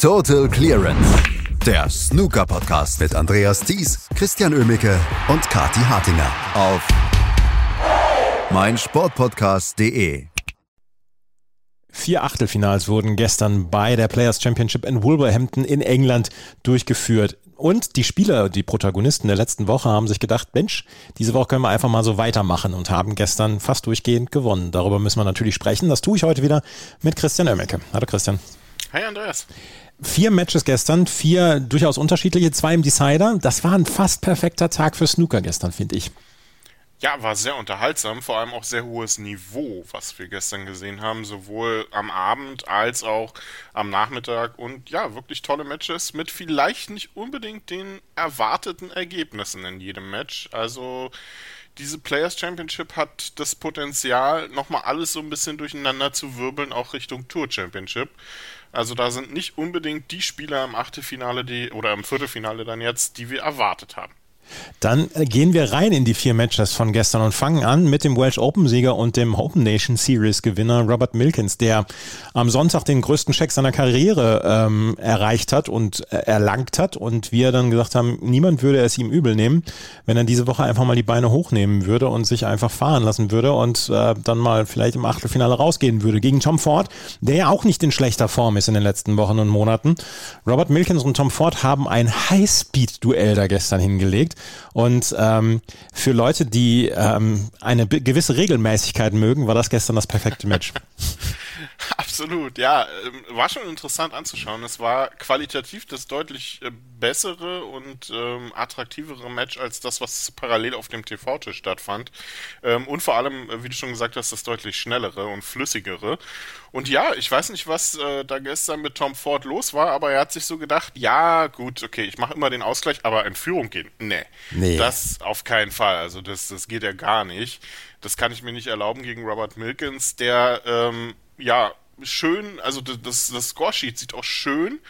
Total Clearance. Der Snooker-Podcast mit Andreas Thies, Christian Ömicke und Kati Hartinger auf meinsportpodcast.de. Vier Achtelfinals wurden gestern bei der Players Championship in Wolverhampton in England durchgeführt. Und die Spieler, die Protagonisten der letzten Woche haben sich gedacht, Mensch, diese Woche können wir einfach mal so weitermachen und haben gestern fast durchgehend gewonnen. Darüber müssen wir natürlich sprechen. Das tue ich heute wieder mit Christian Oemmeke. Hallo Christian. Hi Andreas. Vier Matches gestern, vier durchaus unterschiedliche, zwei im Decider. Das war ein fast perfekter Tag für Snooker gestern, finde ich. Ja, war sehr unterhaltsam, vor allem auch sehr hohes Niveau, was wir gestern gesehen haben, sowohl am Abend als auch am Nachmittag. Und ja, wirklich tolle Matches mit vielleicht nicht unbedingt den erwarteten Ergebnissen in jedem Match. Also diese Players Championship hat das Potenzial, nochmal alles so ein bisschen durcheinander zu wirbeln, auch Richtung Tour Championship. Also da sind nicht unbedingt die Spieler im Achtelfinale, die oder im Viertelfinale dann jetzt, die wir erwartet haben. Dann gehen wir rein in die vier Matches von gestern und fangen an mit dem Welsh Open-Sieger und dem Open Nation Series-Gewinner Robert Milkins, der am Sonntag den größten Check seiner Karriere ähm, erreicht hat und äh, erlangt hat. Und wir dann gesagt haben, niemand würde es ihm übel nehmen, wenn er diese Woche einfach mal die Beine hochnehmen würde und sich einfach fahren lassen würde und äh, dann mal vielleicht im Achtelfinale rausgehen würde gegen Tom Ford, der ja auch nicht in schlechter Form ist in den letzten Wochen und Monaten. Robert Milkins und Tom Ford haben ein High-Speed-Duell da gestern hingelegt. Und ähm, für Leute, die ähm, eine gewisse Regelmäßigkeit mögen, war das gestern das perfekte Match. Absolut, ja. Ähm, war schon interessant anzuschauen. Es war qualitativ das deutlich äh, bessere und ähm, attraktivere Match als das, was parallel auf dem TV-Tisch stattfand. Ähm, und vor allem, äh, wie du schon gesagt hast, das deutlich schnellere und flüssigere. Und ja, ich weiß nicht, was äh, da gestern mit Tom Ford los war, aber er hat sich so gedacht, ja, gut, okay, ich mache immer den Ausgleich, aber in Führung gehen, nee. nee. Das auf keinen Fall. Also das, das geht ja gar nicht. Das kann ich mir nicht erlauben gegen Robert Milkins, der ähm, ja schön, also das, das Scoresheet sieht auch schön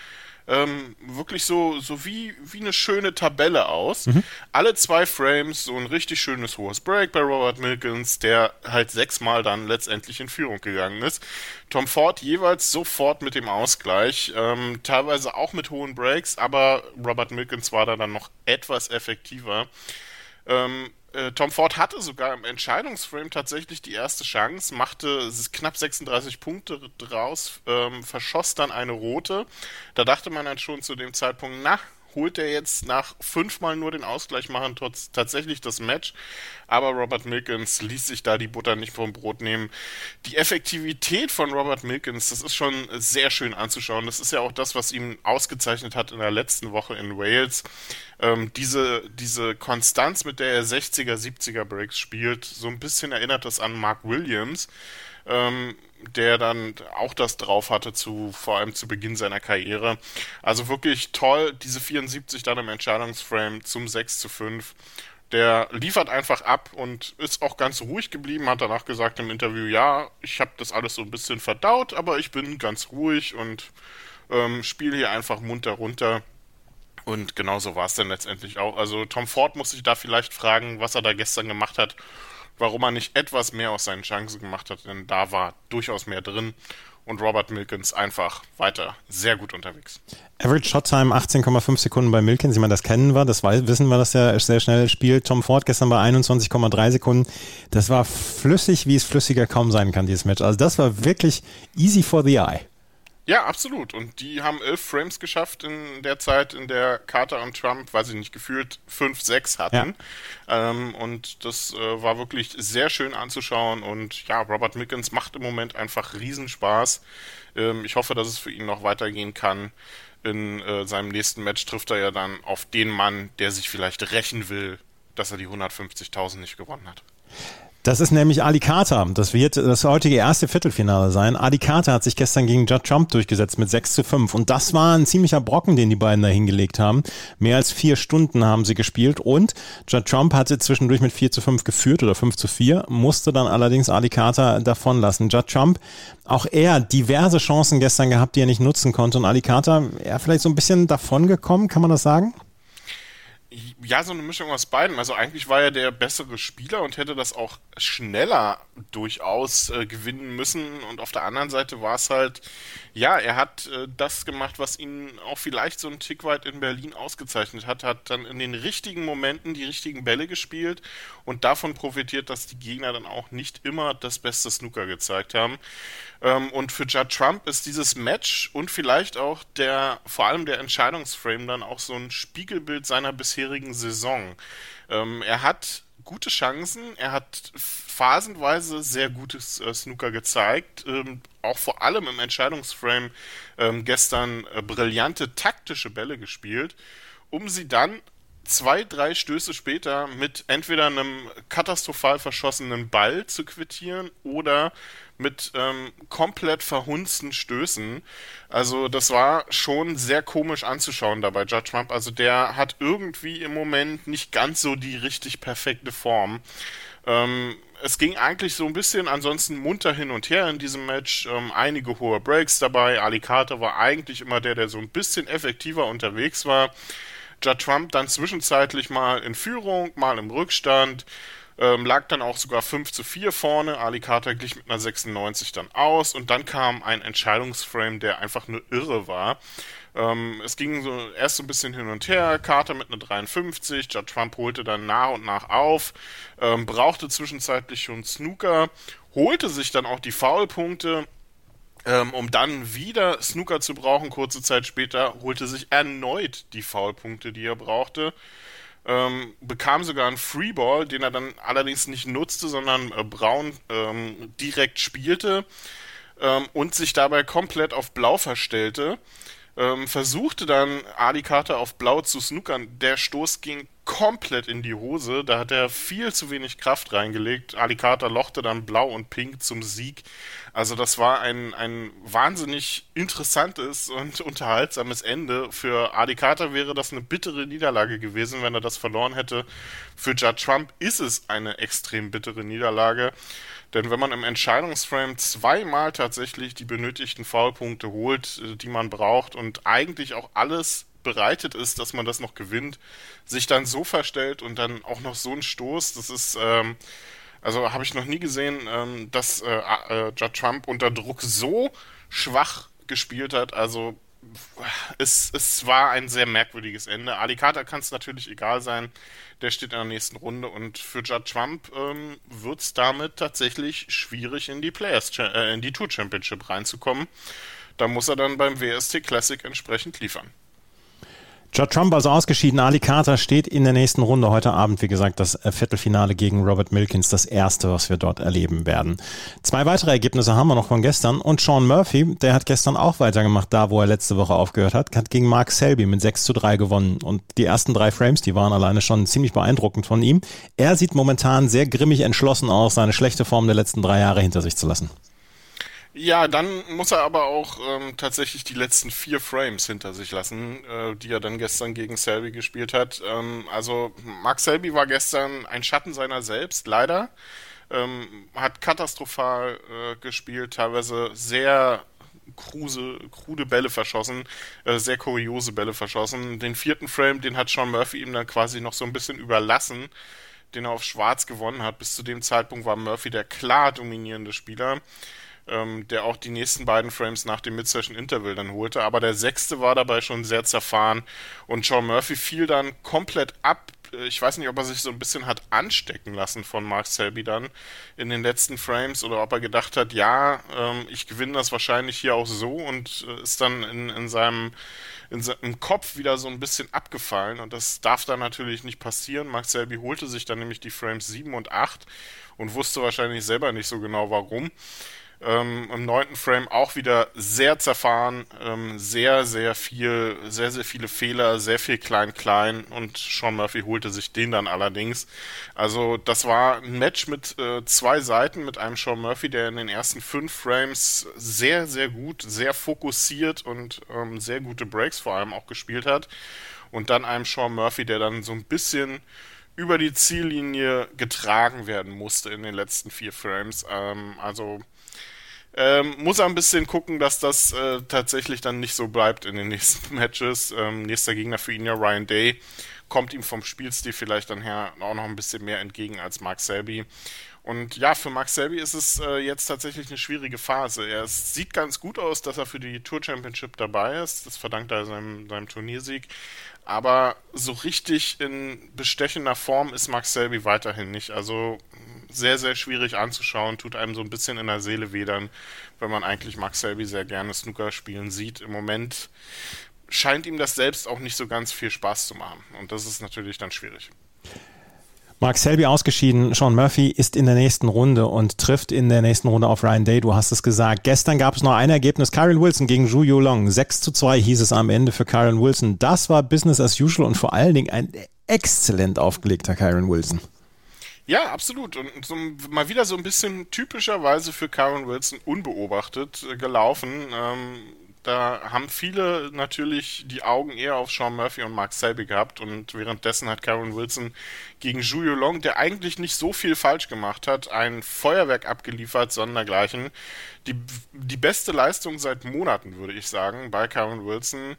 ähm, wirklich so, so wie, wie eine schöne Tabelle aus. Mhm. Alle zwei Frames, so ein richtig schönes hohes Break bei Robert Milkins, der halt sechsmal dann letztendlich in Führung gegangen ist. Tom Ford jeweils sofort mit dem Ausgleich, ähm, teilweise auch mit hohen Breaks, aber Robert Milkins war da dann noch etwas effektiver. Ähm, äh, Tom Ford hatte sogar im Entscheidungsframe tatsächlich die erste Chance, machte knapp 36 Punkte draus, ähm, verschoss dann eine rote. Da dachte man dann schon zu dem Zeitpunkt, na, holt er jetzt nach fünfmal nur den Ausgleich machen, trotz tatsächlich das Match. Aber Robert Milkins ließ sich da die Butter nicht vom Brot nehmen. Die Effektivität von Robert Milkins, das ist schon sehr schön anzuschauen. Das ist ja auch das, was ihn ausgezeichnet hat in der letzten Woche in Wales. Ähm, diese, diese Konstanz, mit der er 60er, 70er Breaks spielt, so ein bisschen erinnert das an Mark Williams. Ähm, der dann auch das drauf hatte, zu, vor allem zu Beginn seiner Karriere. Also wirklich toll, diese 74 dann im Entscheidungsframe zum 6 zu 5. Der liefert einfach ab und ist auch ganz ruhig geblieben, hat danach gesagt im Interview, ja, ich habe das alles so ein bisschen verdaut, aber ich bin ganz ruhig und ähm, spiele hier einfach munter runter. Und genauso war es dann letztendlich auch. Also Tom Ford muss sich da vielleicht fragen, was er da gestern gemacht hat, warum er nicht etwas mehr aus seinen Chancen gemacht hat, denn da war durchaus mehr drin und Robert Milkins einfach weiter sehr gut unterwegs. Average Shot Time 18,5 Sekunden bei Milkins, ich meine, das kennen wir, das wissen wir, dass er sehr schnell spielt. Tom Ford gestern bei 21,3 Sekunden. Das war flüssig, wie es flüssiger kaum sein kann, dieses Match. Also das war wirklich easy for the eye. Ja, absolut. Und die haben elf Frames geschafft in der Zeit, in der Carter und Trump, weiß ich nicht, gefühlt fünf, sechs hatten. Ja. Ähm, und das äh, war wirklich sehr schön anzuschauen. Und ja, Robert Mickens macht im Moment einfach Riesenspaß. Ähm, ich hoffe, dass es für ihn noch weitergehen kann. In äh, seinem nächsten Match trifft er ja dann auf den Mann, der sich vielleicht rächen will, dass er die 150.000 nicht gewonnen hat. Das ist nämlich Ali Carter. Das wird das heutige erste Viertelfinale sein. Ali Carter hat sich gestern gegen Judd Trump durchgesetzt mit 6 zu 5. Und das war ein ziemlicher Brocken, den die beiden da hingelegt haben. Mehr als vier Stunden haben sie gespielt. Und Judd Trump hatte zwischendurch mit 4 zu 5 geführt oder 5 zu 4, musste dann allerdings Ali Carter davonlassen. Judd Trump, auch er diverse Chancen gestern gehabt, die er nicht nutzen konnte. Und Ali Carter, er vielleicht so ein bisschen davongekommen, kann man das sagen? Ja, so eine Mischung aus beiden. Also eigentlich war er der bessere Spieler und hätte das auch schneller durchaus äh, gewinnen müssen. Und auf der anderen Seite war es halt, ja, er hat äh, das gemacht, was ihn auch vielleicht so ein Tick weit in Berlin ausgezeichnet hat, hat dann in den richtigen Momenten die richtigen Bälle gespielt und davon profitiert, dass die Gegner dann auch nicht immer das beste Snooker gezeigt haben. Ähm, und für Judd Trump ist dieses Match und vielleicht auch der, vor allem der Entscheidungsframe dann auch so ein Spiegelbild seiner bisherigen Saison. Ähm, er hat gute Chancen. Er hat phasenweise sehr gutes äh, Snooker gezeigt. Ähm, auch vor allem im Entscheidungsframe ähm, gestern äh, brillante taktische Bälle gespielt, um sie dann zwei, drei Stöße später mit entweder einem katastrophal verschossenen Ball zu quittieren oder mit ähm, komplett verhunzten Stößen. Also das war schon sehr komisch anzuschauen dabei, Judge Trump. Also der hat irgendwie im Moment nicht ganz so die richtig perfekte Form. Ähm, es ging eigentlich so ein bisschen ansonsten munter hin und her in diesem Match. Ähm, einige hohe Breaks dabei. Ali Carter war eigentlich immer der, der so ein bisschen effektiver unterwegs war. Judd Trump dann zwischenzeitlich mal in Führung, mal im Rückstand. Ähm, lag dann auch sogar 5 zu 4 vorne. Ali Carter glich mit einer 96 dann aus und dann kam ein Entscheidungsframe, der einfach nur irre war. Ähm, es ging so erst so ein bisschen hin und her. Carter mit einer 53, Judd Trump holte dann nach und nach auf, ähm, brauchte zwischenzeitlich schon Snooker, holte sich dann auch die Foulpunkte. Ähm, um dann wieder Snooker zu brauchen, kurze Zeit später, holte sich erneut die Foulpunkte, die er brauchte ähm, bekam sogar einen Freeball, den er dann allerdings nicht nutzte, sondern äh, Braun ähm, direkt spielte ähm, und sich dabei komplett auf Blau verstellte. Ähm, versuchte dann Adi Carter auf Blau zu snookern. Der Stoß ging komplett in die Hose. Da hat er viel zu wenig Kraft reingelegt. Ali Carter lochte dann Blau und Pink zum Sieg. Also das war ein, ein wahnsinnig interessantes und unterhaltsames Ende. Für Adi Carter wäre das eine bittere Niederlage gewesen, wenn er das verloren hätte. Für Judd Trump ist es eine extrem bittere Niederlage. Denn wenn man im Entscheidungsframe zweimal tatsächlich die benötigten Foulpunkte holt, äh, die man braucht und eigentlich auch alles bereitet ist, dass man das noch gewinnt, sich dann so verstellt und dann auch noch so ein Stoß, das ist ähm, also habe ich noch nie gesehen, ähm, dass äh, äh, Judd Trump unter Druck so schwach gespielt hat. Also es, es war ein sehr merkwürdiges Ende. Ali Carter kann es natürlich egal sein. Der steht in der nächsten Runde und für Judd Trump ähm, wird es damit tatsächlich schwierig in die Players äh, in die Tour Championship reinzukommen. Da muss er dann beim WST Classic entsprechend liefern. Judd Trump also ausgeschieden. Ali Carter steht in der nächsten Runde heute Abend, wie gesagt, das äh, Viertelfinale gegen Robert Milkins, das erste, was wir dort erleben werden. Zwei weitere Ergebnisse haben wir noch von gestern und Sean Murphy, der hat gestern auch weitergemacht, da wo er letzte Woche aufgehört hat, hat gegen Mark Selby mit 6 zu 3 gewonnen und die ersten drei Frames, die waren alleine schon ziemlich beeindruckend von ihm. Er sieht momentan sehr grimmig entschlossen aus, seine schlechte Form der letzten drei Jahre hinter sich zu lassen. Ja, dann muss er aber auch ähm, tatsächlich die letzten vier Frames hinter sich lassen, äh, die er dann gestern gegen Selby gespielt hat. Ähm, also Mark Selby war gestern ein Schatten seiner selbst, leider. Ähm, hat katastrophal äh, gespielt, teilweise sehr kruse, krude Bälle verschossen, äh, sehr kuriose Bälle verschossen. Den vierten Frame, den hat Sean Murphy ihm dann quasi noch so ein bisschen überlassen, den er auf Schwarz gewonnen hat. Bis zu dem Zeitpunkt war Murphy der klar dominierende Spieler ähm, der auch die nächsten beiden Frames nach dem Mid-Session Interval dann holte. Aber der sechste war dabei schon sehr zerfahren und Sean Murphy fiel dann komplett ab. Ich weiß nicht, ob er sich so ein bisschen hat anstecken lassen von Mark Selby dann in den letzten Frames oder ob er gedacht hat, ja, ähm, ich gewinne das wahrscheinlich hier auch so und äh, ist dann in, in seinem in seinem Kopf wieder so ein bisschen abgefallen und das darf dann natürlich nicht passieren. Mark Selby holte sich dann nämlich die Frames 7 und 8 und wusste wahrscheinlich selber nicht so genau warum. Ähm, Im neunten Frame auch wieder sehr zerfahren, ähm, sehr, sehr viel, sehr, sehr viele Fehler, sehr viel Klein-Klein und Sean Murphy holte sich den dann allerdings. Also das war ein Match mit äh, zwei Seiten, mit einem Sean Murphy, der in den ersten fünf Frames sehr, sehr gut, sehr fokussiert und ähm, sehr gute Breaks vor allem auch gespielt hat. Und dann einem Sean Murphy, der dann so ein bisschen über die Ziellinie getragen werden musste in den letzten vier Frames. Ähm, also ähm, muss er ein bisschen gucken, dass das äh, tatsächlich dann nicht so bleibt in den nächsten Matches. Ähm, nächster Gegner für ihn ja Ryan Day. Kommt ihm vom Spielstil vielleicht dann her auch noch ein bisschen mehr entgegen als Mark Selby. Und ja, für Max Selby ist es äh, jetzt tatsächlich eine schwierige Phase. Er sieht ganz gut aus, dass er für die Tour Championship dabei ist. Das verdankt er seinem, seinem Turniersieg. Aber so richtig in bestechender Form ist Max Selby weiterhin nicht. Also sehr, sehr schwierig anzuschauen, tut einem so ein bisschen in der Seele wedern, wenn man eigentlich Max Selby sehr gerne Snooker spielen sieht. Im Moment scheint ihm das selbst auch nicht so ganz viel Spaß zu machen. Und das ist natürlich dann schwierig. Mark Selby ausgeschieden, Sean Murphy ist in der nächsten Runde und trifft in der nächsten Runde auf Ryan Day. Du hast es gesagt. Gestern gab es noch ein Ergebnis. Kyron Wilson gegen Zhu Yulong. 6 zu 2 hieß es am Ende für Kyron Wilson. Das war Business as usual und vor allen Dingen ein exzellent aufgelegter Kyron Wilson. Ja, absolut. Und so, mal wieder so ein bisschen typischerweise für Kyron Wilson unbeobachtet äh, gelaufen. Ähm, da haben viele natürlich die Augen eher auf Sean Murphy und Mark Selby gehabt und währenddessen hat Karen Wilson gegen Julio Long, der eigentlich nicht so viel falsch gemacht hat, ein Feuerwerk abgeliefert, sondergleichen. Die, die beste Leistung seit Monaten, würde ich sagen, bei Karen Wilson.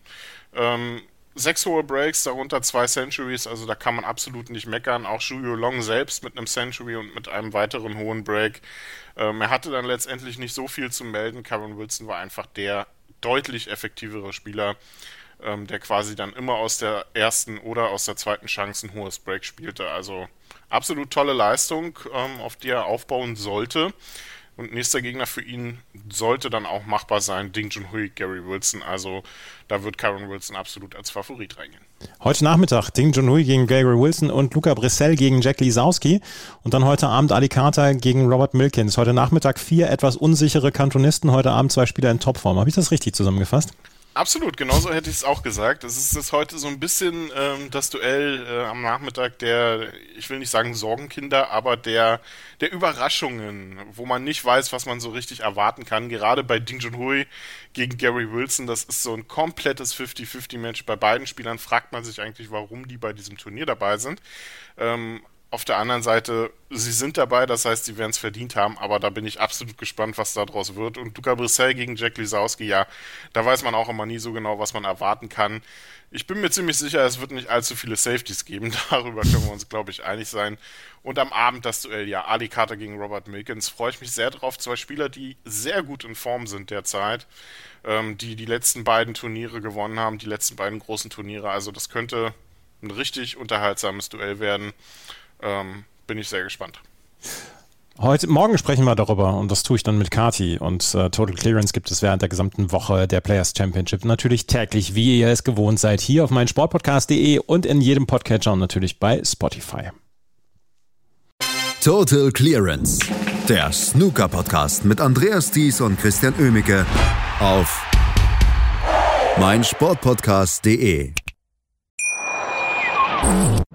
Ähm, sechs hohe Breaks, darunter zwei Centuries, also da kann man absolut nicht meckern. Auch Julio Long selbst mit einem Century und mit einem weiteren hohen Break. Ähm, er hatte dann letztendlich nicht so viel zu melden. Karen Wilson war einfach der deutlich effektivere Spieler, ähm, der quasi dann immer aus der ersten oder aus der zweiten Chance ein hohes Break spielte. Also absolut tolle Leistung, ähm, auf die er aufbauen sollte. Und nächster Gegner für ihn sollte dann auch machbar sein, Ding Junhui, Gary Wilson. Also da wird Karen Wilson absolut als Favorit reingehen. Heute Nachmittag Ding Junhui gegen Gary Wilson und Luca Brissell gegen Jack Lisowski. Und dann heute Abend Ali Carter gegen Robert Milkins. Heute Nachmittag vier etwas unsichere Kantonisten, heute Abend zwei Spieler in Topform. Habe ich das richtig zusammengefasst? Absolut, genauso hätte ich es auch gesagt. Es ist jetzt heute so ein bisschen ähm, das Duell äh, am Nachmittag der, ich will nicht sagen Sorgenkinder, aber der, der Überraschungen, wo man nicht weiß, was man so richtig erwarten kann. Gerade bei Ding Junhui gegen Gary Wilson, das ist so ein komplettes 50-50-Match. Bei beiden Spielern fragt man sich eigentlich, warum die bei diesem Turnier dabei sind. Ähm, auf der anderen Seite, sie sind dabei, das heißt, sie werden es verdient haben, aber da bin ich absolut gespannt, was daraus wird. Und Luca Brissell gegen Jack Lisowski, ja, da weiß man auch immer nie so genau, was man erwarten kann. Ich bin mir ziemlich sicher, es wird nicht allzu viele Safeties geben. Darüber können wir uns, glaube ich, einig sein. Und am Abend das Duell, ja, Ali Carter gegen Robert Milkins. Freue ich mich sehr drauf. Zwei Spieler, die sehr gut in Form sind derzeit, ähm, die die letzten beiden Turniere gewonnen haben, die letzten beiden großen Turniere. Also das könnte ein richtig unterhaltsames Duell werden ähm, bin ich sehr gespannt. Heute, morgen sprechen wir darüber und das tue ich dann mit Kati. Und äh, Total Clearance gibt es während der gesamten Woche der Players Championship natürlich täglich, wie ihr es gewohnt seid, hier auf meinsportpodcast.de und in jedem Podcatcher und natürlich bei Spotify. Total Clearance, der Snooker-Podcast mit Andreas Thies und Christian Oemicke auf meinsportpodcast.de.